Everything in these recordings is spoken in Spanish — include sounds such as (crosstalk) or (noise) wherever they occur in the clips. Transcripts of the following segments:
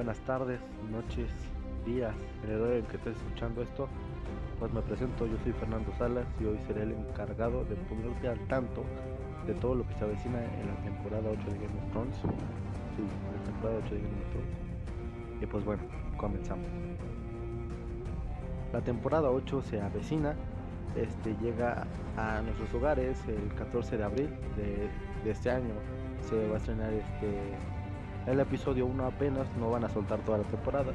buenas tardes, noches, días, en el horario en que estés escuchando esto. Pues me presento, yo soy Fernando Salas y hoy seré el encargado de ponerte al tanto de todo lo que se avecina en la temporada 8 de Game of Thrones. Sí, la temporada 8 de Game of Thrones. Y pues bueno, comenzamos. La temporada 8 se avecina, este llega a nuestros hogares el 14 de abril de, de este año. Se va a estrenar este el episodio 1 apenas, no van a soltar toda la temporada.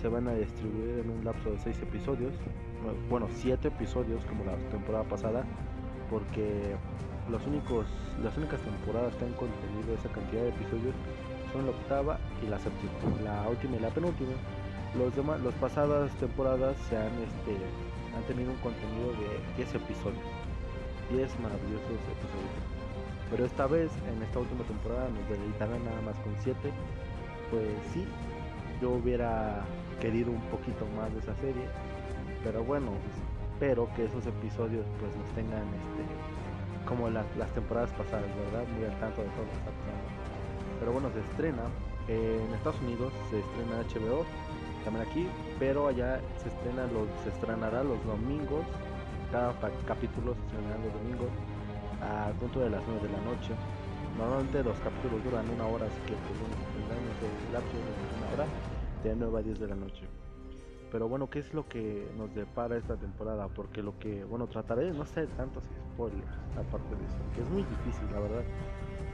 Se van a distribuir en un lapso de 6 episodios. Bueno, 7 episodios como la temporada pasada. Porque los únicos, las únicas temporadas que han contenido esa cantidad de episodios son la octava y la séptima. La última y la penúltima. Los demás, las pasadas temporadas se han, este, han tenido un contenido de 10 episodios. 10 maravillosos episodios. Pero esta vez, en esta última temporada, nos deleitaron nada más con 7. Pues sí, yo hubiera querido un poquito más de esa serie. Pero bueno, espero que esos episodios pues nos tengan este como las, las temporadas pasadas, ¿verdad? Muy al tanto de todo lo que está pasando. Pero bueno, se estrena en Estados Unidos, se estrena HBO, también aquí, pero allá se estrena los, se estrenará los domingos, cada capítulo se estrenará los domingos al punto de las 9 de la noche. Normalmente los capítulos duran una hora, así que pues bueno, tendremos el lapso de una hora de 9 a 10 de la noche. Pero bueno, ¿qué es lo que nos depara esta temporada? Porque lo que, bueno, trataré de no hacer tantos spoilers aparte de eso, que es muy difícil, la verdad.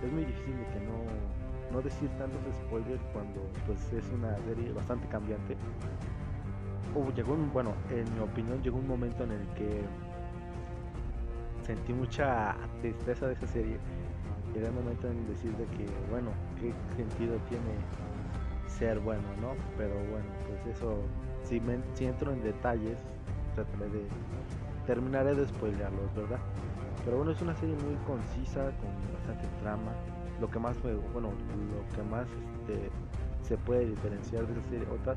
Es muy difícil de que no, no decir tantos spoilers cuando pues es una serie bastante cambiante. Uh, llegó un, bueno, en mi opinión llegó un momento en el que sentí mucha tristeza de esa serie. Llega un momento en decir de que, bueno, qué sentido tiene ser bueno, ¿no? Pero bueno, pues eso, si, me, si entro en detalles, trataré de, terminaré de spoilearlos, ¿verdad? Pero bueno, es una serie muy concisa, con bastante trama. Lo que más me, bueno, lo que más este, se puede diferenciar de esa serie otra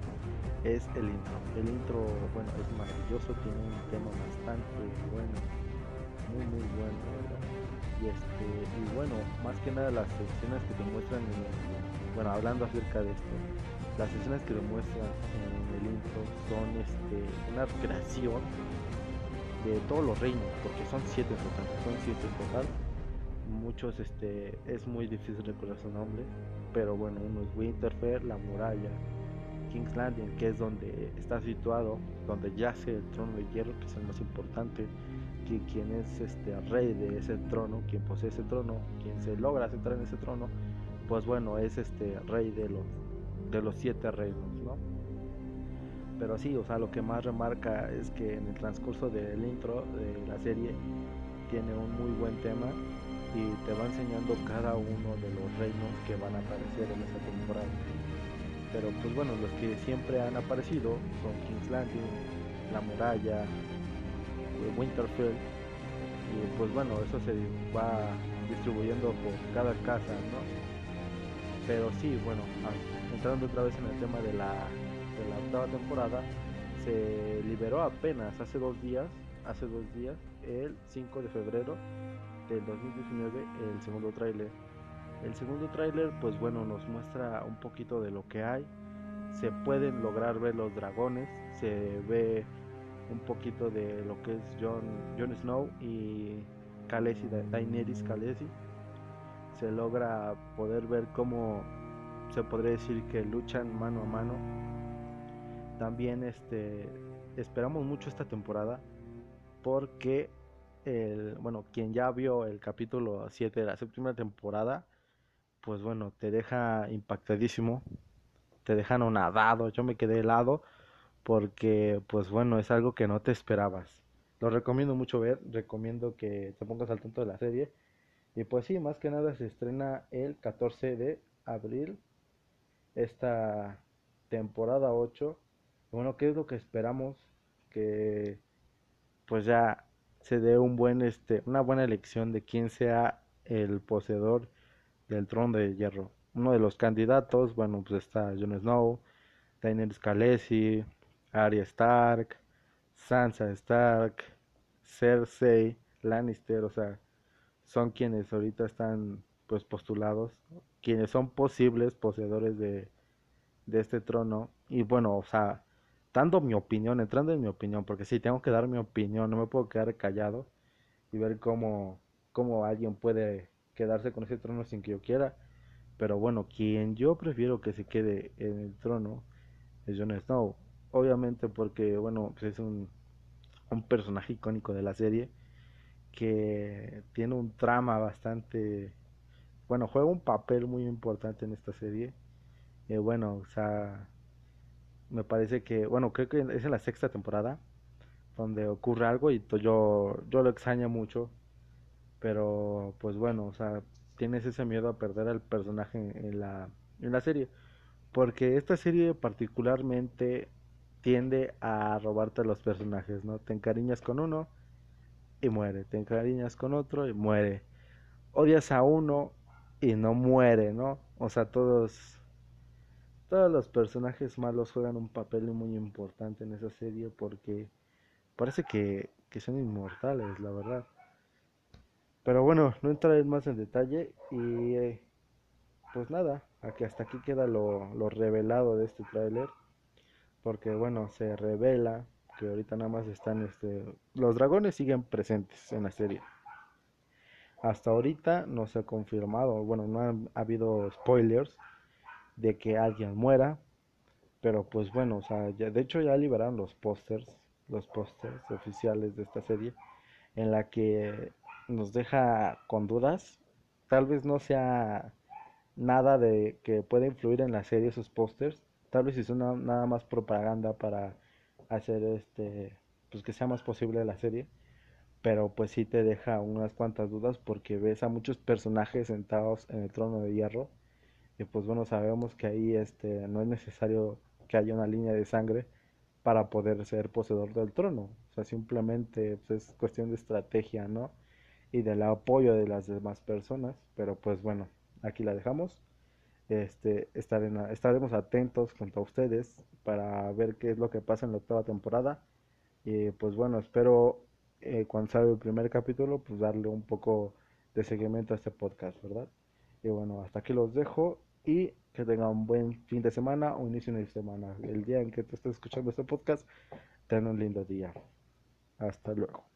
es el intro. El intro, bueno, es maravilloso, tiene un tema bastante bueno muy muy bueno y este y bueno más que nada las escenas que te muestran bueno hablando acerca de esto las escenas que demuestran en el intro son este una (laughs) creación de todos los reinos porque son siete en total son siete en total. Muchos este es muy difícil recordar su nombre pero bueno uno es Winterfell la muralla King's Landing que es donde está situado donde yace el trono de hierro que es el más importante quien es este rey de ese trono, quien posee ese trono, quien se logra sentar en ese trono, pues bueno, es este rey de los de los siete reinos, ¿no? Pero sí, o sea, lo que más remarca es que en el transcurso del intro de la serie tiene un muy buen tema y te va enseñando cada uno de los reinos que van a aparecer en esa temporada. Pero pues bueno, los que siempre han aparecido son King's Landing, la muralla, Winterfell y pues bueno eso se va distribuyendo por cada casa no pero sí bueno entrando otra vez en el tema de la de la octava temporada se liberó apenas hace dos días hace dos días el 5 de febrero del 2019 el segundo tráiler el segundo tráiler pues bueno nos muestra un poquito de lo que hay se pueden lograr ver los dragones se ve un poquito de lo que es John, Jon Snow y Khaleesi, Daenerys Khaleesi. Se logra poder ver cómo se podría decir que luchan mano a mano. También este esperamos mucho esta temporada porque el, bueno, quien ya vio el capítulo 7 de la séptima temporada, pues bueno, te deja impactadísimo, te dejan nadado, yo me quedé helado porque pues bueno, es algo que no te esperabas. Lo recomiendo mucho ver, recomiendo que te pongas al tanto de la serie. Y pues sí, más que nada se estrena el 14 de abril esta temporada 8. Bueno, ¿qué es lo que esperamos? Que pues ya se dé un buen este una buena elección de quién sea el poseedor del trono de hierro. Uno de los candidatos, bueno, pues está Jon Snow, Daenerys Khaleesi, Arya Stark, Sansa Stark, Cersei, Lannister, o sea, son quienes ahorita están pues postulados, quienes son posibles poseedores de de este trono. Y bueno, o sea, dando mi opinión, entrando en mi opinión, porque sí, tengo que dar mi opinión, no me puedo quedar callado y ver cómo, cómo alguien puede quedarse con ese trono sin que yo quiera. Pero bueno, quien yo prefiero que se quede en el trono es Jon Snow. Obviamente porque, bueno, pues es un, un personaje icónico de la serie que tiene un trama bastante... Bueno, juega un papel muy importante en esta serie. Eh, bueno, o sea, me parece que, bueno, creo que es en la sexta temporada donde ocurre algo y yo, yo lo extraño mucho. Pero, pues bueno, o sea, tienes ese miedo a perder al personaje en la, en la serie. Porque esta serie particularmente tiende a robarte a los personajes, ¿no? Te encariñas con uno y muere, te encariñas con otro y muere. Odias a uno y no muere, ¿no? O sea, todos todos los personajes malos juegan un papel muy importante en esa serie porque parece que, que son inmortales, la verdad. Pero bueno, no entraré más en detalle y eh, pues nada, aquí hasta aquí queda lo, lo revelado de este tráiler. Porque bueno, se revela que ahorita nada más están este los dragones siguen presentes en la serie. Hasta ahorita no se ha confirmado, bueno, no ha habido spoilers de que alguien muera, pero pues bueno, o sea, ya, de hecho ya liberaron los pósters, los pósters oficiales de esta serie, en la que nos deja con dudas. Tal vez no sea nada de que pueda influir en la serie esos pósters. Tal vez es una, nada más propaganda para hacer este pues que sea más posible la serie. Pero pues sí te deja unas cuantas dudas porque ves a muchos personajes sentados en el trono de hierro. Y pues bueno, sabemos que ahí este no es necesario que haya una línea de sangre para poder ser poseedor del trono. O sea, simplemente pues, es cuestión de estrategia, ¿no? Y del apoyo de las demás personas. Pero pues bueno, aquí la dejamos. Este, estaremos atentos junto a ustedes para ver qué es lo que pasa en la octava temporada. Y pues bueno, espero eh, cuando salga el primer capítulo, pues darle un poco de seguimiento a este podcast, ¿verdad? Y bueno, hasta aquí los dejo y que tengan un buen fin de semana o inicio de semana. El día en que te estés escuchando este podcast, ten un lindo día. Hasta luego.